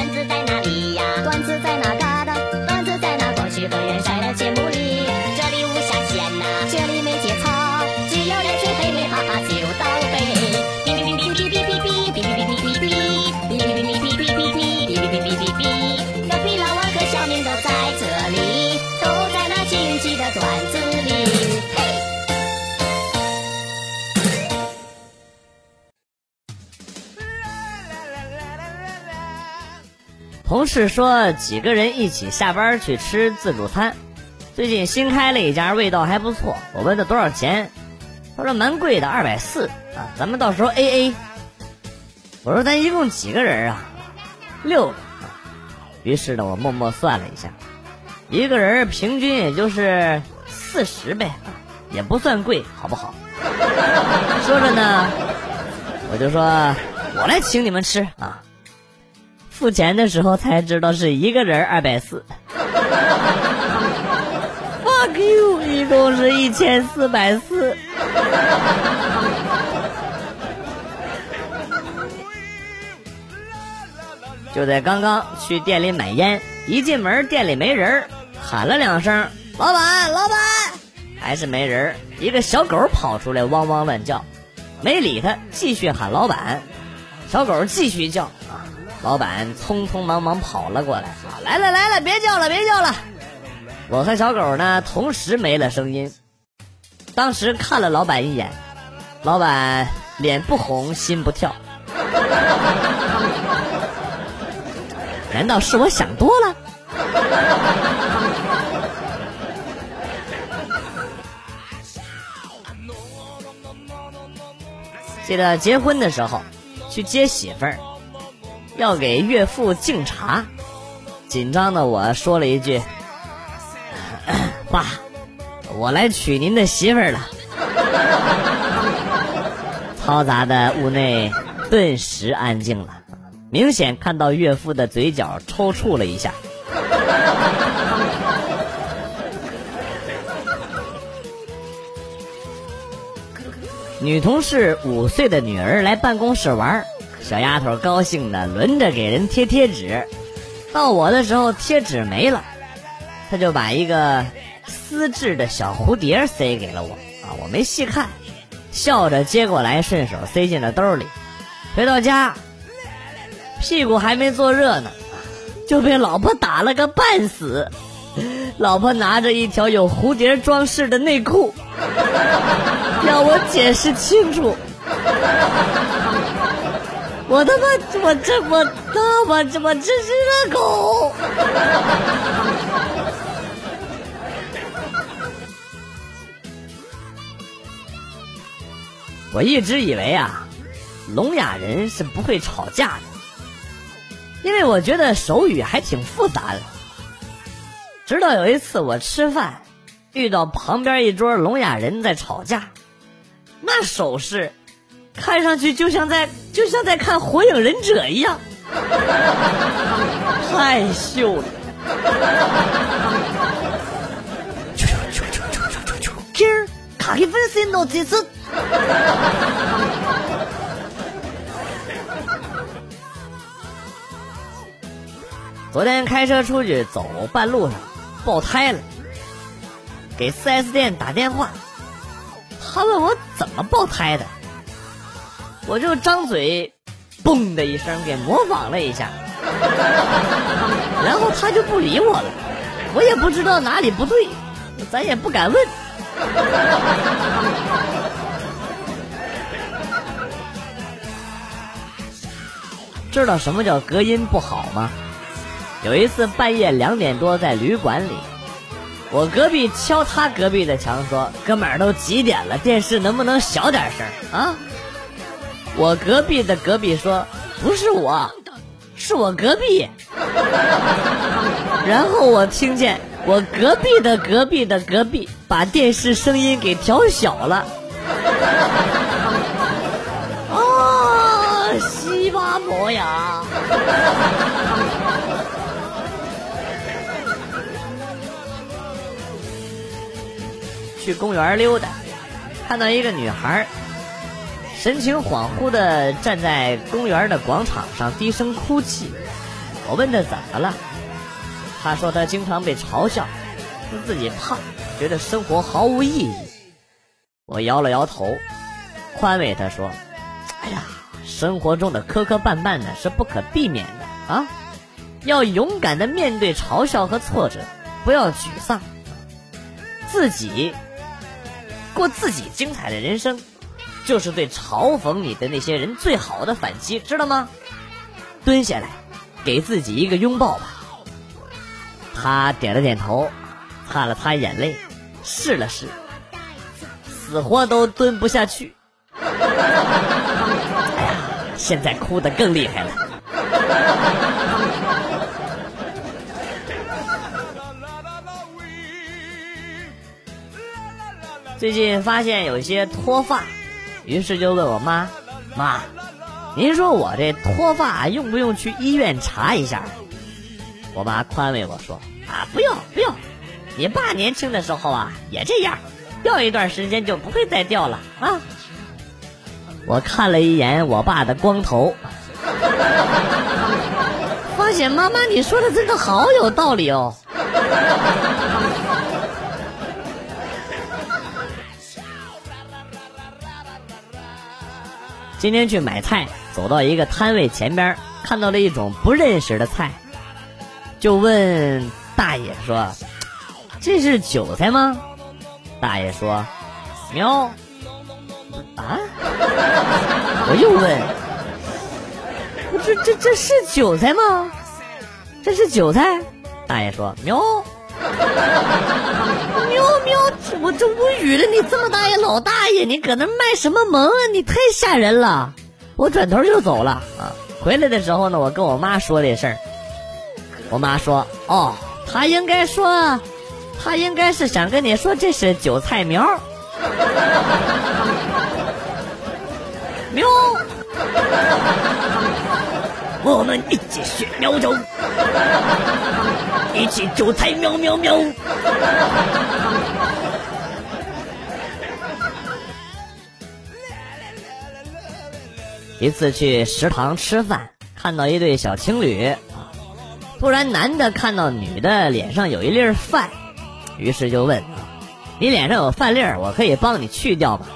段子在同事说几个人一起下班去吃自助餐，最近新开了一家，味道还不错。我问他多少钱，他说蛮贵的，二百四啊，咱们到时候 A A。我说咱一共几个人啊？六个。于是呢，我默默算了一下，一个人平均也就是四十呗，也不算贵，好不好？说着呢，我就说，我来请你们吃啊。付钱的时候才知道是一个人二百四，fuck you，一共是一千四百四。就在刚刚去店里买烟，一进门店里没人喊了两声“老板，老板”，还是没人一个小狗跑出来汪汪乱叫，没理他，继续喊老板，小狗继续叫。老板匆匆忙忙跑了过来，啊，来了来了，别叫了别叫了。我和小狗呢同时没了声音，当时看了老板一眼，老板脸不红心不跳。难道是我想多了？记得结婚的时候去接媳妇儿。要给岳父敬茶，紧张的我说了一句：“爸，我来娶您的媳妇儿了。”嘈杂的屋内顿时安静了，明显看到岳父的嘴角抽搐了一下。女同事五岁的女儿来办公室玩。小丫头高兴的轮着给人贴贴纸，到我的时候贴纸没了，她就把一个丝质的小蝴蝶塞给了我啊，我没细看，笑着接过来，顺手塞进了兜里。回到家，屁股还没坐热呢，就被老婆打了个半死。老婆拿着一条有蝴蝶装饰的内裤，要我解释清楚。我他妈，我这我他妈这我真是个狗！我一直以为啊，聋哑人是不会吵架的，因为我觉得手语还挺复杂的。直到有一次我吃饭，遇到旁边一桌聋哑人在吵架，那手势。看上去就像在就像在看《火影忍者》一样，太秀了。今儿卡给分身到这次。昨天开车出去走，半路上爆胎了，给 4S 店打电话，他问我怎么爆胎的。我就张嘴，嘣的一声给模仿了一下，然后他就不理我了，我也不知道哪里不对，咱也不敢问。知道什么叫隔音不好吗？有一次半夜两点多在旅馆里，我隔壁敲他隔壁的墙说：“哥们儿都几点了，电视能不能小点声啊？”我隔壁的隔壁说：“不是我，是我隔壁。”然后我听见我隔壁的隔壁的隔壁把电视声音给调小了。啊，西巴婆呀！去公园溜达，看到一个女孩。神情恍惚的站在公园的广场上，低声哭泣。我问他怎么了，他说他经常被嘲笑，说自己胖，觉得生活毫无意义。我摇了摇头，宽慰他说：“哎呀，生活中的磕磕绊绊呢是不可避免的啊，要勇敢的面对嘲笑和挫折，不要沮丧，自己过自己精彩的人生，就是对嘲讽你的那些人最好的反击，知道吗？蹲下来，给自己一个拥抱吧。”他点了点头，擦了擦眼泪，试了试。死活都蹲不下去，哎呀，现在哭的更厉害了。最近发现有些脱发，于是就问我妈：“妈，您说我这脱发用不用去医院查一下？”我妈宽慰我说：“啊，不用不用，你爸年轻的时候啊也这样。”掉一段时间就不会再掉了啊！我看了一眼我爸的光头，发现妈妈你说的真的好有道理哦。今天去买菜，走到一个摊位前边，看到了一种不认识的菜，就问大爷说：“这是韭菜吗？”大爷说：“喵。”啊！我又问：“这这这是韭菜吗？这是韭菜？”大爷说：“喵。”喵喵！我这无语了！你这么大一老大爷，你搁那卖什么萌啊？你太吓人了！我转头就走了啊！回来的时候呢，我跟我妈说这事儿。我妈说：“哦，他应该说。”他应该是想跟你说这是韭菜苗，喵，我们一起学苗种，一起韭菜喵喵喵。一次去食堂吃饭，看到一对小情侣，突然男的看到女的脸上有一粒饭。于是就问：“你脸上有饭粒儿，我可以帮你去掉吗？”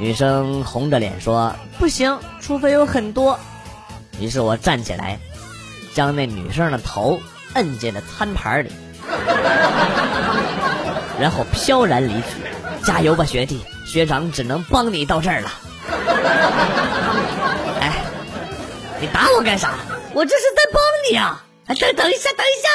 女生红着脸说：“不行，除非有很多。”于是我站起来，将那女生的头摁进了餐盘里，然后飘然离去。加油吧，学弟！学长只能帮你到这儿了。哎，你打我干啥？我这是在帮你啊！哎等等一下，等一下。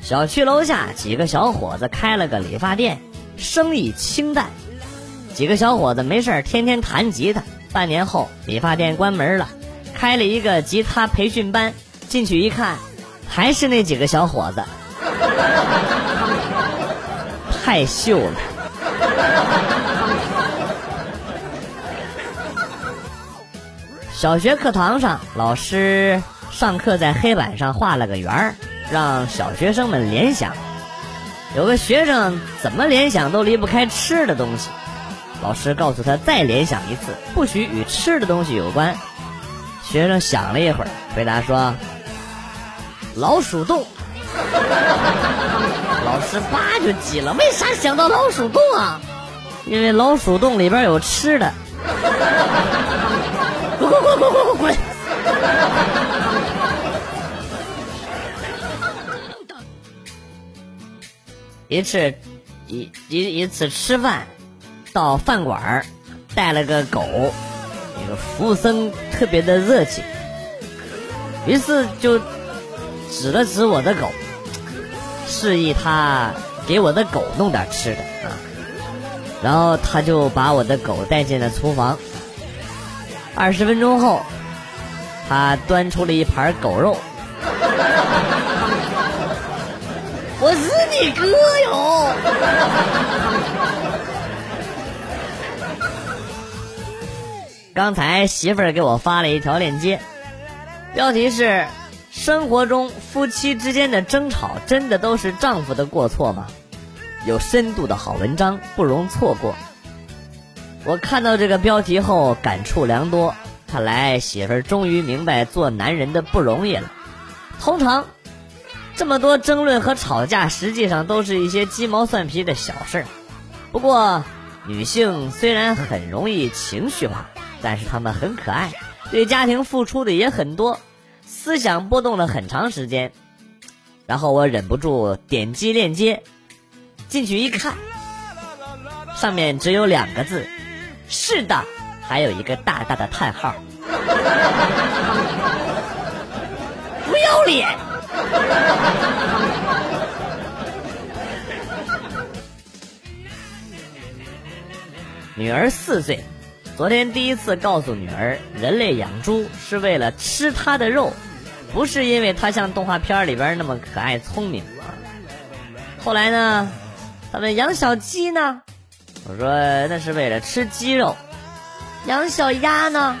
小区楼下几个小伙子开了个理发店，生意清淡。几个小伙子没事天天弹吉他。半年后，理发店关门了，开了一个吉他培训班。进去一看，还是那几个小伙子，太秀了。小学课堂上，老师上课在黑板上画了个圆，让小学生们联想。有个学生怎么联想都离不开吃的东西，老师告诉他再联想一次，不许与吃的东西有关。学生想了一会儿，回答说：“老鼠洞。”老师叭就急了：“为啥想到老鼠洞啊？因为老鼠洞里边有吃的。”滚滚滚滚滚滚滚！一次，一一一次吃饭，到饭馆带了个狗，那个服务生特别的热情，于是就指了指我的狗，示意他给我的狗弄点吃的啊，然后他就把我的狗带进了厨房。二十分钟后，他端出了一盘狗肉。我是你哥哟！刚才媳妇儿给我发了一条链接，标题是：生活中夫妻之间的争吵，真的都是丈夫的过错吗？有深度的好文章不容错过，我看到这个标题后感触良多，看来媳妇儿终于明白做男人的不容易了。通常，这么多争论和吵架，实际上都是一些鸡毛蒜皮的小事儿。不过，女性虽然很容易情绪化，但是他们很可爱，对家庭付出的也很多，思想波动了很长时间。然后我忍不住点击链接，进去一看，上面只有两个字。是的，还有一个大大的叹号，不要脸！女儿四岁，昨天第一次告诉女儿，人类养猪是为了吃它的肉，不是因为它像动画片里边那么可爱聪明。后来呢，他们养小鸡呢？我说那是为了吃鸡肉，养小鸭呢，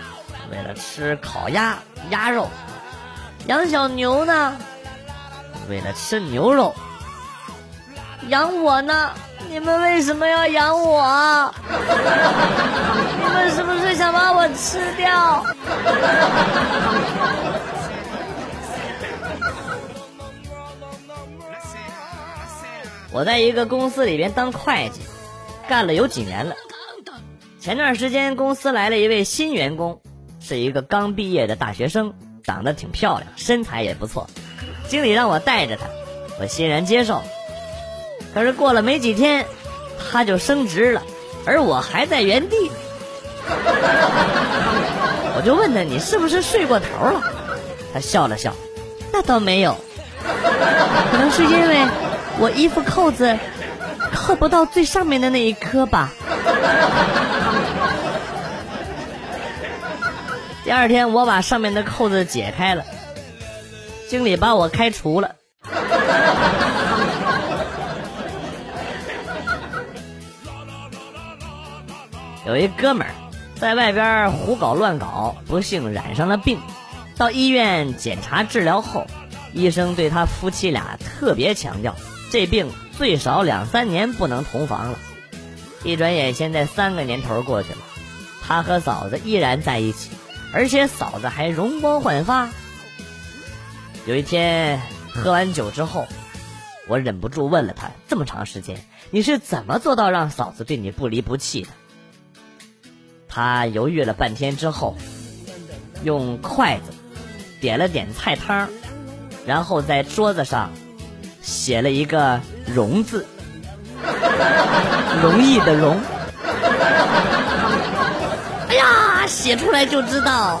为了吃烤鸭鸭肉，养小牛呢，为了吃牛肉，养我呢？你们为什么要养我？你们是不是想把我吃掉？我在一个公司里边当会计。干了有几年了。前段时间公司来了一位新员工，是一个刚毕业的大学生，长得挺漂亮，身材也不错。经理让我带着他，我欣然接受。可是过了没几天，他就升职了，而我还在原地。我就问他：“你是不是睡过头了？”他笑了笑：“那倒没有，可能是因为我衣服扣子。”扣不到最上面的那一颗吧。第二天我把上面的扣子解开了，经理把我开除了。有一哥们儿在外边胡搞乱搞，不幸染上了病，到医院检查治疗后，医生对他夫妻俩特别强调，这病。最少两三年不能同房了。一转眼，现在三个年头过去了，他和嫂子依然在一起，而且嫂子还容光焕发。有一天喝完酒之后，我忍不住问了他：这么长时间，你是怎么做到让嫂子对你不离不弃的？他犹豫了半天之后，用筷子点了点菜汤，然后在桌子上写了一个。容字，容易的容。哎呀，写出来就知道。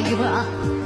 一会儿啊。